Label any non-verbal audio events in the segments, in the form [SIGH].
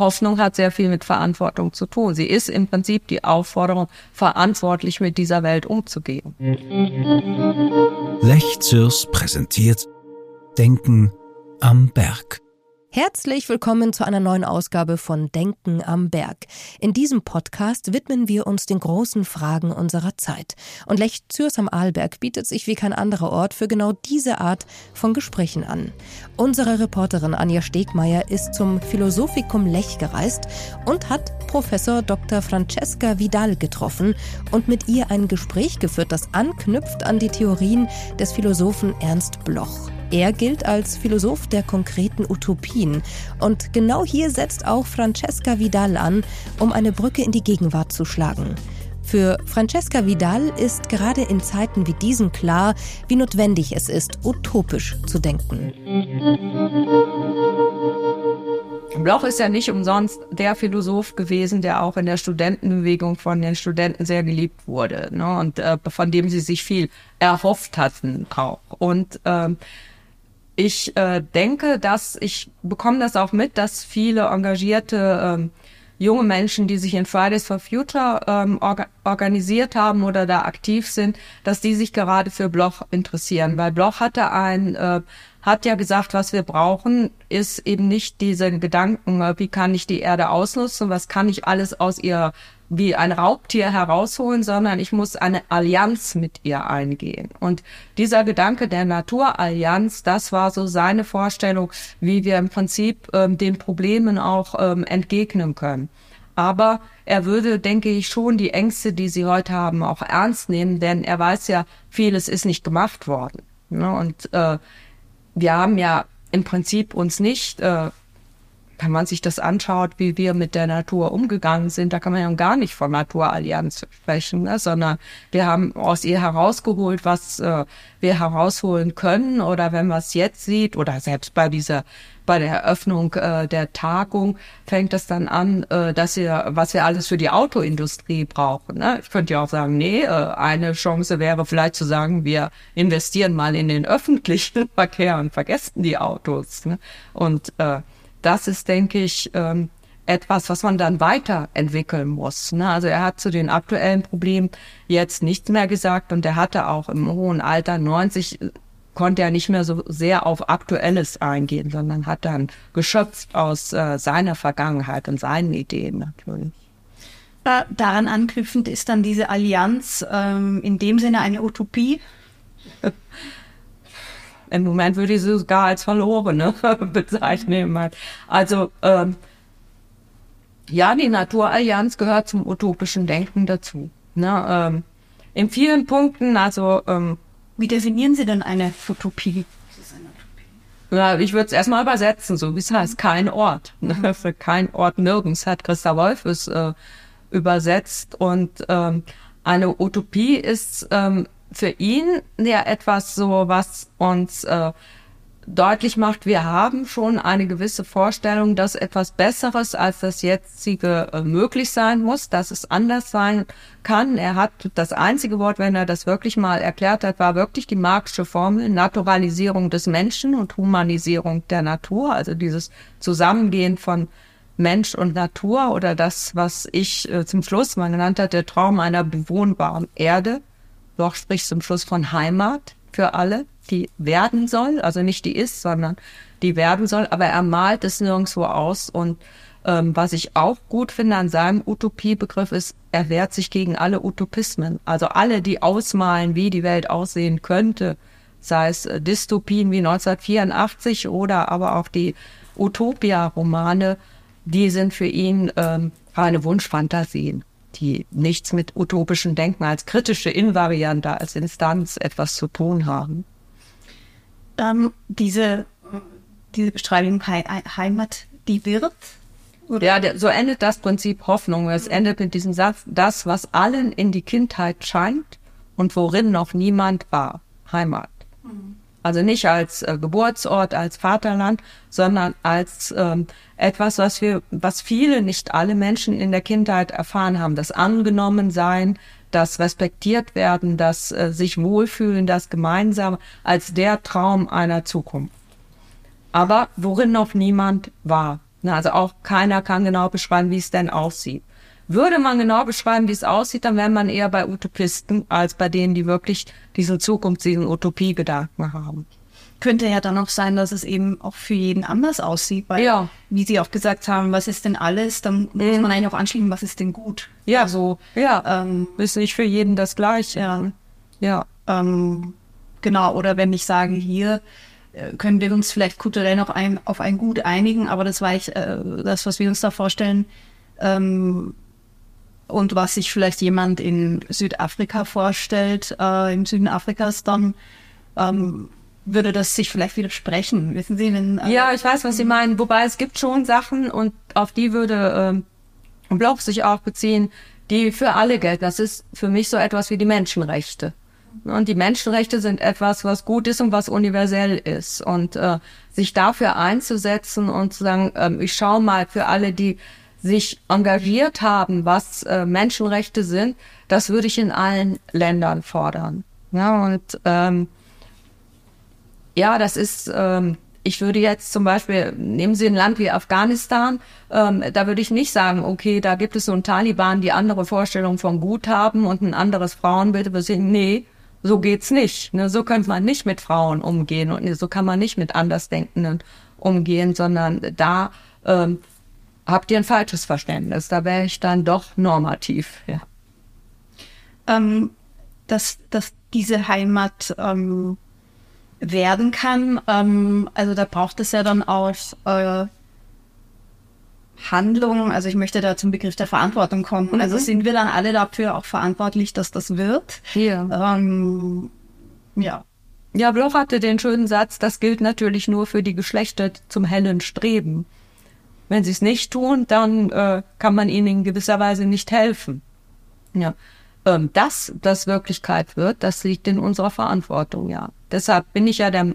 Hoffnung hat sehr viel mit Verantwortung zu tun. Sie ist im Prinzip die Aufforderung, verantwortlich mit dieser Welt umzugehen. Lech Zürs präsentiert Denken am Berg. Herzlich willkommen zu einer neuen Ausgabe von Denken am Berg. In diesem Podcast widmen wir uns den großen Fragen unserer Zeit. Und Lech Zürs am Arlberg bietet sich wie kein anderer Ort für genau diese Art von Gesprächen an. Unsere Reporterin Anja Stegmeier ist zum Philosophikum Lech gereist und hat Professor Dr. Francesca Vidal getroffen und mit ihr ein Gespräch geführt, das anknüpft an die Theorien des Philosophen Ernst Bloch. Er gilt als Philosoph der konkreten Utopien. Und genau hier setzt auch Francesca Vidal an, um eine Brücke in die Gegenwart zu schlagen. Für Francesca Vidal ist gerade in Zeiten wie diesen klar, wie notwendig es ist, utopisch zu denken. Bloch ist ja nicht umsonst der Philosoph gewesen, der auch in der Studentenbewegung von den Studenten sehr geliebt wurde ne? und äh, von dem sie sich viel erhofft hatten auch. Und ähm, ich äh, denke, dass ich bekomme das auch mit, dass viele engagierte ähm, junge Menschen, die sich in Fridays for Future ähm, orga organisiert haben oder da aktiv sind, dass die sich gerade für Bloch interessieren, weil Bloch hatte ein äh, hat ja gesagt, was wir brauchen, ist eben nicht diese Gedanken, äh, wie kann ich die Erde ausnutzen, was kann ich alles aus ihr wie ein Raubtier herausholen, sondern ich muss eine Allianz mit ihr eingehen. Und dieser Gedanke der Naturallianz, das war so seine Vorstellung, wie wir im Prinzip ähm, den Problemen auch ähm, entgegnen können. Aber er würde, denke ich, schon die Ängste, die sie heute haben, auch ernst nehmen, denn er weiß ja, vieles ist nicht gemacht worden. Ne? Und äh, wir haben ja im Prinzip uns nicht äh, wenn man sich das anschaut, wie wir mit der Natur umgegangen sind, da kann man ja gar nicht von Naturallianz sprechen, ne? sondern wir haben aus ihr herausgeholt, was äh, wir herausholen können oder wenn man es jetzt sieht oder selbst bei dieser bei der Eröffnung äh, der Tagung fängt es dann an, äh, dass wir, was wir alles für die Autoindustrie brauchen. Ne? Ich könnte ja auch sagen, nee, äh, eine Chance wäre vielleicht zu sagen, wir investieren mal in den öffentlichen [LAUGHS] Verkehr und vergessen die Autos. Ne? Und äh, das ist, denke ich, ähm, etwas, was man dann weiterentwickeln muss. Ne? Also er hat zu den aktuellen Problemen jetzt nichts mehr gesagt und er hatte auch im hohen Alter 90 konnte er nicht mehr so sehr auf Aktuelles eingehen, sondern hat dann geschöpft aus äh, seiner Vergangenheit und seinen Ideen natürlich. Daran anknüpfend ist dann diese Allianz ähm, in dem Sinne eine Utopie? [LAUGHS] Im Moment würde ich sie sogar als verlorene [LAUGHS] bezeichnen. Also ähm, ja, die Naturallianz gehört zum utopischen Denken dazu. Ne? Ähm, in vielen Punkten, also ähm, wie definieren Sie denn eine Utopie? Ja, ich würde es erstmal übersetzen, so wie es heißt, kein Ort. Ne? Für kein Ort nirgends hat Christa Wolf es äh, übersetzt. Und ähm, eine Utopie ist ähm, für ihn ja etwas so, was uns äh, deutlich macht, wir haben schon eine gewisse Vorstellung, dass etwas Besseres als das jetzige äh, möglich sein muss, dass es anders sein kann. Er hat das einzige Wort, wenn er das wirklich mal erklärt hat, war wirklich die Marxische Formel Naturalisierung des Menschen und Humanisierung der Natur, also dieses Zusammengehen von Mensch und Natur oder das, was ich äh, zum Schluss mal genannt hat, der Traum einer bewohnbaren Erde. Doch spricht zum Schluss von Heimat für alle, die werden soll, also nicht die ist, sondern die werden soll, aber er malt es nirgendwo aus. Und ähm, was ich auch gut finde an seinem Utopiebegriff ist, er wehrt sich gegen alle Utopismen. Also alle, die ausmalen, wie die Welt aussehen könnte, sei es äh, Dystopien wie 1984 oder aber auch die Utopia-Romane, die sind für ihn ähm, reine Wunschfantasien die nichts mit utopischen Denken als kritische Invariante, als Instanz etwas zu tun haben. Ähm, diese, diese Beschreibung He Heimat, die wird? Oder? Ja, der, so endet das Prinzip Hoffnung. Es endet mit diesem Satz, das, was allen in die Kindheit scheint und worin noch niemand war. Heimat. Mhm. Also nicht als äh, Geburtsort, als Vaterland, sondern als ähm, etwas, was wir, was viele, nicht alle Menschen in der Kindheit erfahren haben. Das Angenommensein, das Respektiert werden, das äh, sich wohlfühlen, das Gemeinsame als der Traum einer Zukunft. Aber worin noch niemand war. Also auch keiner kann genau beschreiben, wie es denn aussieht. Würde man genau beschreiben, wie es aussieht, dann wäre man eher bei Utopisten als bei denen, die wirklich diesen Zukunft, diesen Utopiegedanken haben. Könnte ja dann auch sein, dass es eben auch für jeden anders aussieht, weil, ja. wie Sie auch gesagt haben, was ist denn alles, dann mhm. muss man eigentlich auch anschließen, was ist denn gut. Ja, also, ja, ähm, ist nicht für jeden das Gleiche. Ja, ja ähm, genau, oder wenn ich sage, hier, äh, können wir uns vielleicht kulturell noch ein, auf ein Gut einigen, aber das war ich, äh, das, was wir uns da vorstellen, ähm, und was sich vielleicht jemand in Südafrika vorstellt, äh, im Süden Afrikas, dann ähm, würde das sich vielleicht widersprechen. Wissen Sie, wenn, äh, Ja, ich weiß, was Sie meinen. Wobei es gibt schon Sachen und auf die würde ähm, Bloch sich auch beziehen, die für alle gelten. Das ist für mich so etwas wie die Menschenrechte. Und die Menschenrechte sind etwas, was gut ist und was universell ist. Und äh, sich dafür einzusetzen und zu sagen, ähm, ich schaue mal für alle, die sich engagiert haben, was äh, Menschenrechte sind, das würde ich in allen Ländern fordern. Ja, und ähm, ja, das ist, ähm, ich würde jetzt zum Beispiel, nehmen Sie ein Land wie Afghanistan, ähm, da würde ich nicht sagen, okay, da gibt es so einen Taliban, die andere Vorstellungen von Gut haben und ein anderes Frauenbild, aber nee, so geht's nicht. Ne? So könnte man nicht mit Frauen umgehen und so kann man nicht mit Andersdenkenden umgehen, sondern da ähm, habt ihr ein falsches Verständnis. Da wäre ich dann doch normativ. Ja. Ähm, dass, dass diese Heimat ähm, werden kann, ähm, also da braucht es ja dann auch äh, Handlung, also ich möchte da zum Begriff der Verantwortung kommen. Mhm. Also sind wir dann alle dafür auch verantwortlich, dass das wird? Ja. Ähm, ja. Ja, Bloch hatte den schönen Satz, das gilt natürlich nur für die Geschlechter zum hellen Streben. Wenn sie es nicht tun, dann äh, kann man ihnen in gewisser Weise nicht helfen. Ja. Ähm, dass das Wirklichkeit wird, das liegt in unserer Verantwortung, ja. Deshalb bin ich ja der,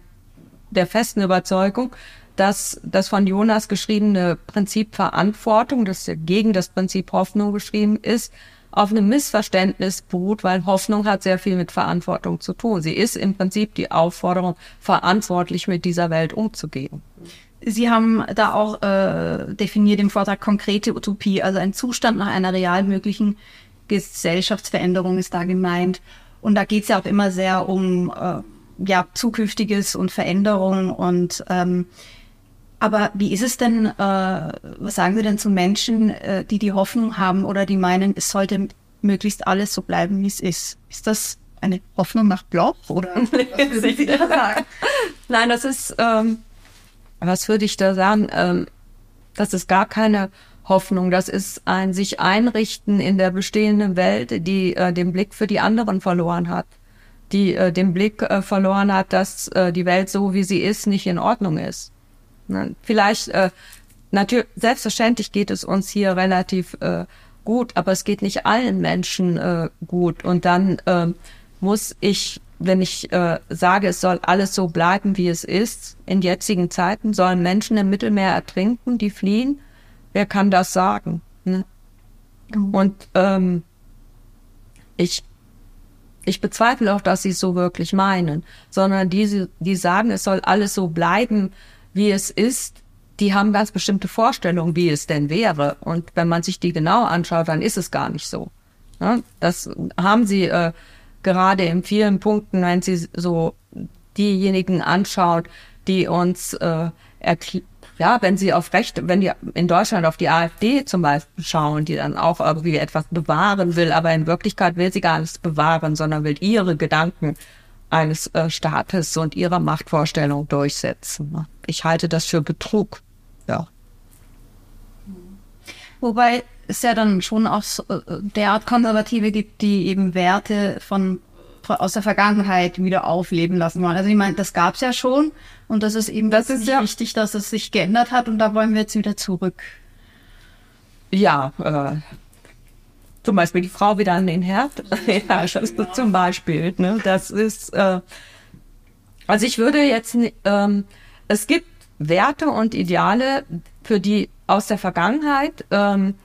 der festen Überzeugung, dass das von Jonas geschriebene Prinzip Verantwortung, das gegen das Prinzip Hoffnung geschrieben ist, auf einem Missverständnis beruht, weil Hoffnung hat sehr viel mit Verantwortung zu tun. Sie ist im Prinzip die Aufforderung, verantwortlich mit dieser Welt umzugehen. Sie haben da auch äh, definiert im Vortrag konkrete Utopie, also ein Zustand nach einer real möglichen Gesellschaftsveränderung ist da gemeint. Und da geht es ja auch immer sehr um äh, ja zukünftiges und Veränderung und ähm, aber wie ist es denn, äh, was sagen Sie denn zu Menschen, äh, die die Hoffnung haben oder die meinen, es sollte möglichst alles so bleiben, wie es ist? Ist das eine Hoffnung nach Bloch oder? [LAUGHS] Nein, das ist, ähm, was würde ich da sagen? Ähm, das ist gar keine Hoffnung. Das ist ein sich einrichten in der bestehenden Welt, die äh, den Blick für die anderen verloren hat, die äh, den Blick äh, verloren hat, dass äh, die Welt so wie sie ist nicht in Ordnung ist. Ne? Vielleicht, äh, natürlich, selbstverständlich geht es uns hier relativ äh, gut, aber es geht nicht allen Menschen äh, gut. Und dann äh, muss ich, wenn ich äh, sage, es soll alles so bleiben, wie es ist, in jetzigen Zeiten sollen Menschen im Mittelmeer ertrinken, die fliehen. Wer kann das sagen? Ne? Mhm. Und ähm, ich ich bezweifle auch, dass sie es so wirklich meinen, sondern die, die sagen, es soll alles so bleiben, wie es ist, die haben ganz bestimmte Vorstellungen, wie es denn wäre. Und wenn man sich die genau anschaut, dann ist es gar nicht so. Ja, das haben sie äh, gerade in vielen Punkten, wenn sie so diejenigen anschaut, die uns äh, ja, wenn sie auf Recht, wenn die in Deutschland auf die AfD zum Beispiel schauen, die dann auch irgendwie etwas bewahren will, aber in Wirklichkeit will sie gar nichts bewahren, sondern will ihre Gedanken eines äh, Staates und ihrer Machtvorstellung durchsetzen. Ich halte das für Betrug. Ja. Wobei es ja dann schon auch so, äh, derart Konservative gibt, die eben Werte von aus der Vergangenheit wieder aufleben lassen wollen. Also ich meine, das gab es ja schon und das ist eben das ist ja wichtig, dass es sich geändert hat und da wollen wir jetzt wieder zurück. Ja, äh, zum Beispiel die Frau wieder an den Herd. ja, [LAUGHS] das ist zum Beispiel. Ne? Das ist, äh, also ich würde jetzt, ähm, es gibt Werte und Ideale, für die aus der Vergangenheit, ähm,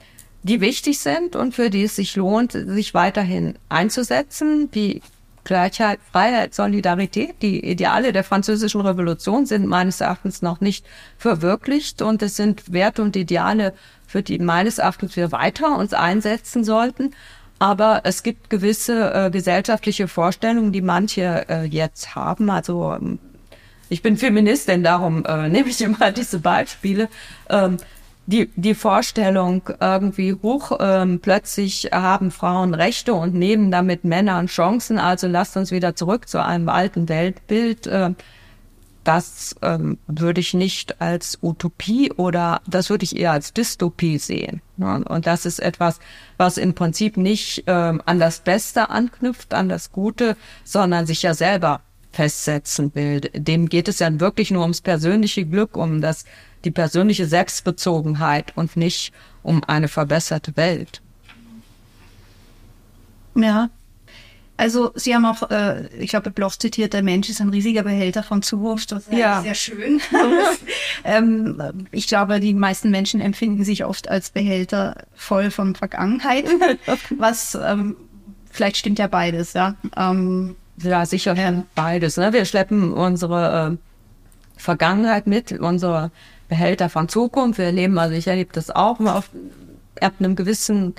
die wichtig sind und für die es sich lohnt, sich weiterhin einzusetzen, wie Gleichheit, Freiheit, Solidarität. Die Ideale der französischen Revolution sind meines Erachtens noch nicht verwirklicht und es sind Werte und Ideale, für die meines Erachtens wir weiter uns einsetzen sollten. Aber es gibt gewisse äh, gesellschaftliche Vorstellungen, die manche äh, jetzt haben. Also ähm, ich bin Feministin, darum äh, [LAUGHS] nehme ich immer diese Beispiele. Ähm, die, die Vorstellung irgendwie hoch, ähm, plötzlich haben Frauen Rechte und nehmen damit Männern Chancen, also lasst uns wieder zurück zu einem alten Weltbild. Äh, das ähm, würde ich nicht als Utopie oder das würde ich eher als Dystopie sehen. Ne? Und das ist etwas, was im Prinzip nicht ähm, an das Beste anknüpft, an das Gute, sondern sich ja selber festsetzen will. Dem geht es ja wirklich nur ums persönliche Glück, um das, die persönliche Selbstbezogenheit und nicht um eine verbesserte Welt. Ja. Also Sie haben auch, äh, ich glaube, Bloch zitiert, der Mensch ist ein riesiger Behälter von Zukunft. Das ist ja. sehr schön. [LAUGHS] ähm, ich glaube, die meisten Menschen empfinden sich oft als Behälter voll von Vergangenheit, [LAUGHS] was ähm, vielleicht stimmt ja beides, ja. Ähm, ja, sicher ja. beides. Ne? Wir schleppen unsere äh, Vergangenheit mit, unsere Behälter von Zukunft. Wir erleben, also ich erlebe das auch, auf, ab einem gewissen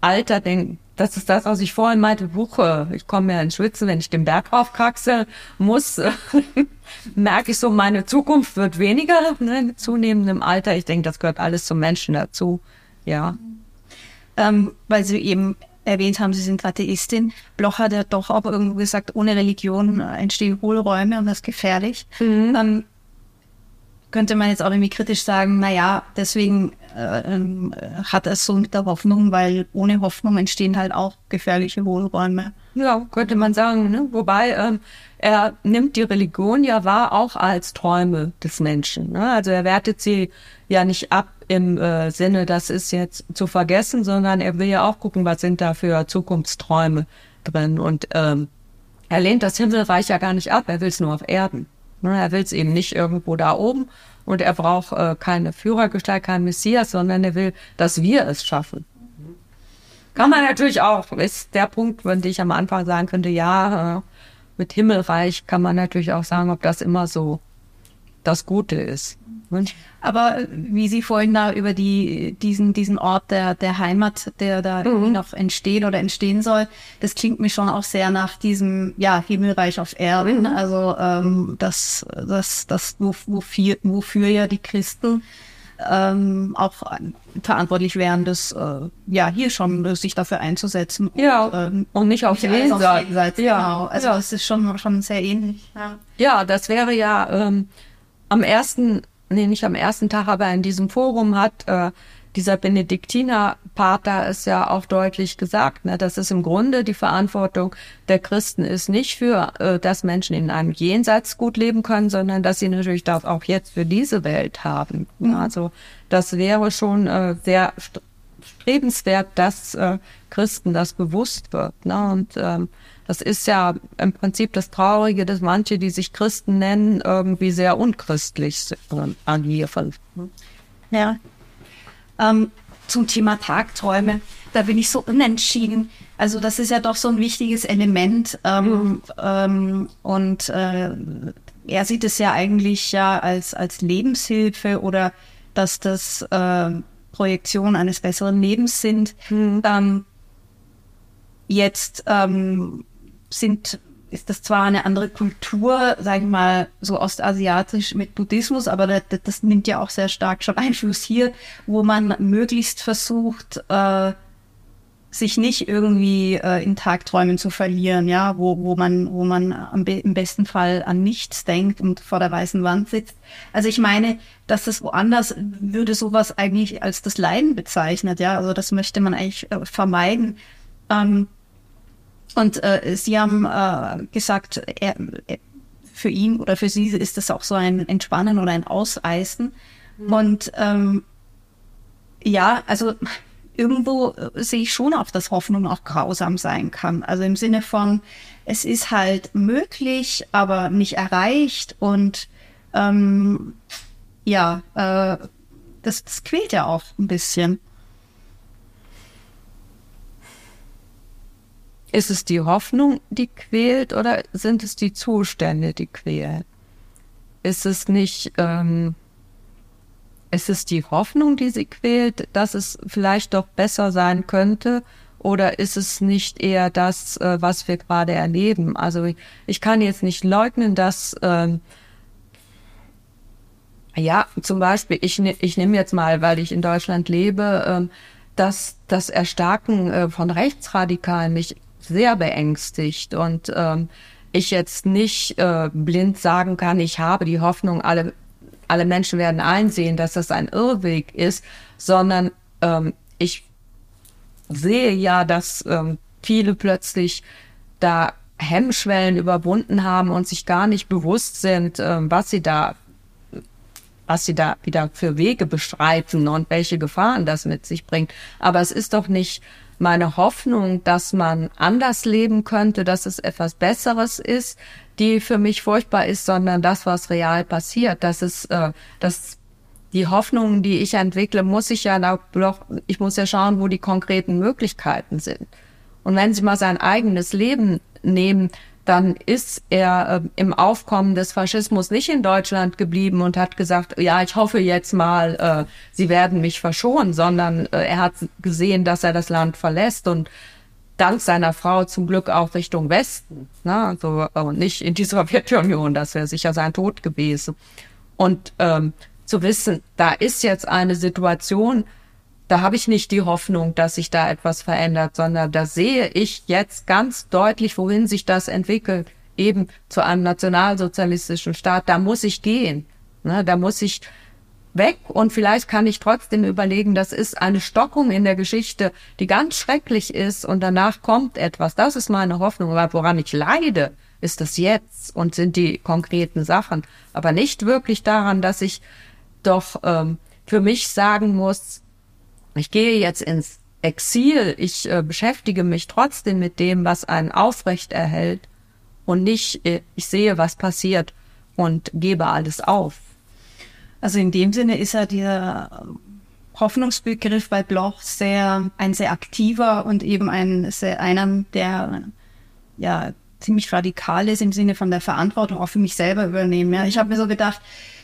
Alter denke, das ist das, was ich vorhin meinte, Buche. Ich komme ja ins Schwitzen, wenn ich den Berg raufkraxeln muss, [LAUGHS] merke ich so, meine Zukunft wird weniger ne, mit zunehmendem Alter. Ich denke, das gehört alles zum Menschen dazu. Ja. Ähm, weil Sie eben erwähnt haben, Sie sind Atheistin. Bloch hat ja doch auch irgendwo gesagt, ohne Religion entstehen Hohlräume und das ist gefährlich. Mhm. Ähm, könnte man jetzt auch irgendwie kritisch sagen, na ja, deswegen äh, äh, hat er so mit der Hoffnung, weil ohne Hoffnung entstehen halt auch gefährliche Hohlräume. Ja, könnte man sagen. Ne? Wobei ähm, er nimmt die Religion ja wahr auch als Träume des Menschen. Ne? Also er wertet sie ja nicht ab im äh, Sinne, das ist jetzt zu vergessen, sondern er will ja auch gucken, was sind da für Zukunftsträume drin. Und ähm, er lehnt das Himmelreich ja gar nicht ab, er will es nur auf Erden. Ne? Er will es eben nicht irgendwo da oben und er braucht äh, keine Führergestalt, kein Messias, sondern er will, dass wir es schaffen. Kann man natürlich auch, ist der Punkt, wenn ich am Anfang sagen könnte, ja, äh, mit Himmelreich kann man natürlich auch sagen, ob das immer so das Gute ist. Aber wie Sie vorhin da über die, diesen, diesen Ort der, der Heimat, der da mhm. noch entstehen oder entstehen soll, das klingt mir schon auch sehr nach diesem, ja, Himmelreich auf Erden. Mhm. Also, ähm, das, das, das, wofür, wofür ja die Christen ähm, auch verantwortlich wären, das äh, ja hier schon sich dafür einzusetzen. Ja. Und, ähm, und nicht auf Jenseits. Ja. Genau. Also ja. das ist schon schon sehr ähnlich. Ja, ja das wäre ja ähm, am ersten nee, nicht am ersten Tag, aber in diesem Forum hat äh, dieser Benediktinerpater es ja auch deutlich gesagt, ne, dass es im Grunde die Verantwortung der Christen ist, nicht für, äh, dass Menschen in einem Jenseits gut leben können, sondern dass sie natürlich das auch jetzt für diese Welt haben. Mhm. Also das wäre schon äh, sehr strebenswert, dass äh, Christen das bewusst wird. Ne? Und ähm, das ist ja im Prinzip das Traurige, dass manche, die sich Christen nennen, irgendwie sehr unchristlich agieren. Ja. Ähm, zum Thema Tagträume, da bin ich so unentschieden. Also das ist ja doch so ein wichtiges Element. Ähm, mhm. ähm, und äh, er sieht es ja eigentlich ja als, als Lebenshilfe oder dass das äh, Projektion eines besseren Lebens sind. Mhm. Ähm, jetzt ähm, sind ist das zwar eine andere Kultur, sage ich mal, so ostasiatisch mit Buddhismus, aber das, das, nimmt ja auch sehr stark schon Einfluss hier, wo man möglichst versucht, äh, sich nicht irgendwie äh, in Tagträumen zu verlieren, ja, wo, wo man, wo man am be im besten Fall an nichts denkt und vor der weißen Wand sitzt. Also ich meine, dass das woanders würde sowas eigentlich als das Leiden bezeichnet, ja, also das möchte man eigentlich äh, vermeiden. Ähm, und äh, Sie haben äh, gesagt, er, er, für ihn oder für Sie ist das auch so ein Entspannen oder ein Auseisen. Mhm. Und ähm, ja, also irgendwo äh, sehe ich schon auch, dass Hoffnung auch grausam sein kann. Also im Sinne von, es ist halt möglich, aber nicht erreicht und ähm, ja, äh, das, das quält ja auch ein bisschen. Ist es die Hoffnung, die quält, oder sind es die Zustände, die quälen? Ist es nicht, ähm, ist es die Hoffnung, die sie quält, dass es vielleicht doch besser sein könnte? Oder ist es nicht eher das, äh, was wir gerade erleben? Also ich, ich kann jetzt nicht leugnen, dass ähm, ja, zum Beispiel, ich, ne, ich nehme jetzt mal, weil ich in Deutschland lebe, ähm, dass das Erstarken äh, von Rechtsradikalen mich sehr beängstigt und ähm, ich jetzt nicht äh, blind sagen kann, ich habe die Hoffnung, alle, alle Menschen werden einsehen, dass das ein Irrweg ist, sondern ähm, ich sehe ja, dass ähm, viele plötzlich da Hemmschwellen überwunden haben und sich gar nicht bewusst sind, ähm, was sie da was sie da wieder für Wege beschreiten und welche Gefahren das mit sich bringt. Aber es ist doch nicht meine Hoffnung, dass man anders leben könnte, dass es etwas Besseres ist, die für mich furchtbar ist, sondern das, was real passiert. Das ist, äh, das die Hoffnungen, die ich entwickle, muss ich ja doch, ich muss ja schauen, wo die konkreten Möglichkeiten sind. Und wenn Sie mal sein eigenes Leben nehmen, dann ist er äh, im Aufkommen des Faschismus nicht in Deutschland geblieben und hat gesagt, ja, ich hoffe jetzt mal, äh, sie werden mich verschonen, sondern äh, er hat gesehen, dass er das Land verlässt und dank seiner Frau zum Glück auch Richtung Westen, ne? also äh, nicht in die [LAUGHS] Sowjetunion, das wäre sicher sein Tod gewesen. Und ähm, zu wissen, da ist jetzt eine Situation, da habe ich nicht die Hoffnung, dass sich da etwas verändert, sondern da sehe ich jetzt ganz deutlich, wohin sich das entwickelt, eben zu einem nationalsozialistischen Staat. Da muss ich gehen. Ne, da muss ich weg und vielleicht kann ich trotzdem überlegen, das ist eine Stockung in der Geschichte, die ganz schrecklich ist und danach kommt etwas. Das ist meine Hoffnung. Aber woran ich leide, ist das jetzt und sind die konkreten Sachen. Aber nicht wirklich daran, dass ich doch ähm, für mich sagen muss, ich gehe jetzt ins Exil, ich äh, beschäftige mich trotzdem mit dem, was einen aufrecht erhält und nicht, äh, ich sehe, was passiert und gebe alles auf. Also in dem Sinne ist ja der Hoffnungsbegriff bei Bloch sehr, ein sehr aktiver und eben ein sehr, einer, der ja ziemlich radikal ist im Sinne von der Verantwortung auch für mich selber übernehmen. Ja. Ich habe mir so gedacht,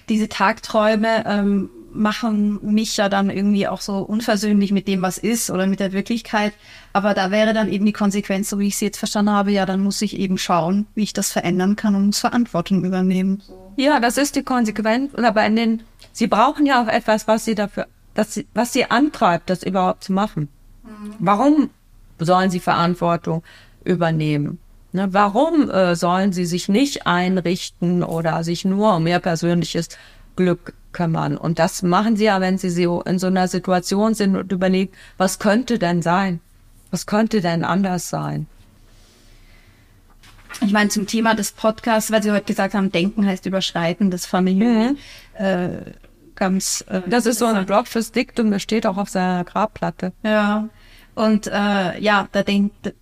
diese Tagträume ähm, machen mich ja dann irgendwie auch so unversöhnlich mit dem, was ist oder mit der Wirklichkeit. Aber da wäre dann eben die Konsequenz, so wie ich sie jetzt verstanden habe, ja, dann muss ich eben schauen, wie ich das verändern kann und muss Verantwortung übernehmen. Ja, das ist die Konsequenz. Aber in den, sie brauchen ja auch etwas, was sie dafür, dass sie, was sie antreibt, das überhaupt zu machen. Mhm. Warum sollen sie Verantwortung übernehmen? Ne, warum äh, sollen sie sich nicht einrichten oder sich nur um ihr persönliches Glück kümmern. Und das machen sie ja, wenn sie so in so einer Situation sind und überlegen, was könnte denn sein? Was könnte denn anders sein? Ich meine, zum Thema des Podcasts, weil Sie heute gesagt haben, Denken heißt Überschreiten des Familien. Mhm. Äh, ganz. Äh, das ist so ein Blog fürs Diktum, das steht auch auf seiner Grabplatte. Ja. Und äh, ja, da denkt,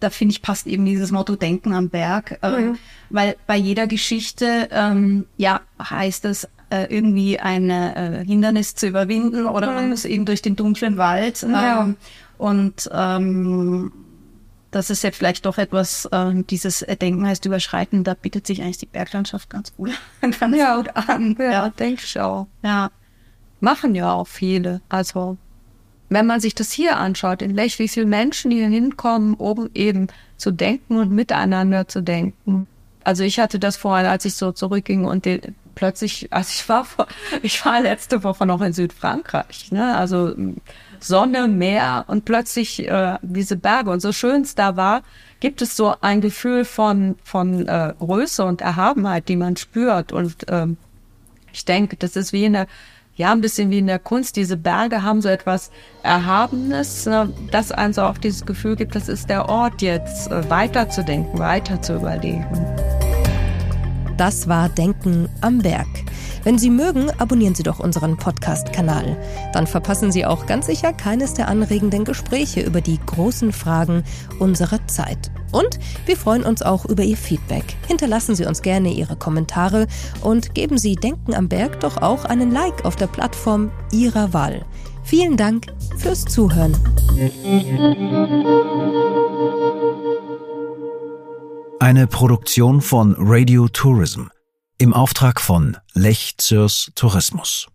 da finde ich passt eben dieses Motto Denken am Berg, äh, mhm. weil bei jeder Geschichte ähm, ja heißt es äh, irgendwie ein äh, Hindernis zu überwinden oder man muss eben durch den dunklen Wald. Ja. Ähm, und ähm, das ist ja vielleicht doch etwas, äh, dieses Denken heißt überschreiten, da bietet sich eigentlich die Berglandschaft ganz gut, [LAUGHS] ganz ja, gut an. Ja, ja denke ich auch. Ja. Machen ja auch viele. Also, wenn man sich das hier anschaut, in Lech, wie viele Menschen hier hinkommen, um eben zu denken und miteinander zu denken. Also ich hatte das vorhin, als ich so zurückging und den, plötzlich, also ich war vor, [LAUGHS] ich war letzte Woche noch in Südfrankreich, ne? Also Sonne, Meer und plötzlich äh, diese Berge und so schön es da war, gibt es so ein Gefühl von von äh, Größe und Erhabenheit, die man spürt und ähm, ich denke, das ist wie in der ja, ein bisschen wie in der Kunst. Diese Berge haben so etwas Erhabenes, ne, das einem so auch dieses Gefühl gibt, das ist der Ort jetzt, äh, weiterzudenken, weiter zu überlegen. Das war Denken am Berg. Wenn Sie mögen, abonnieren Sie doch unseren Podcast-Kanal. Dann verpassen Sie auch ganz sicher keines der anregenden Gespräche über die großen Fragen unserer Zeit. Und wir freuen uns auch über Ihr Feedback. Hinterlassen Sie uns gerne Ihre Kommentare und geben Sie Denken am Berg doch auch einen Like auf der Plattform Ihrer Wahl. Vielen Dank fürs Zuhören. Eine Produktion von Radio Tourism im Auftrag von Lech Zürs Tourismus.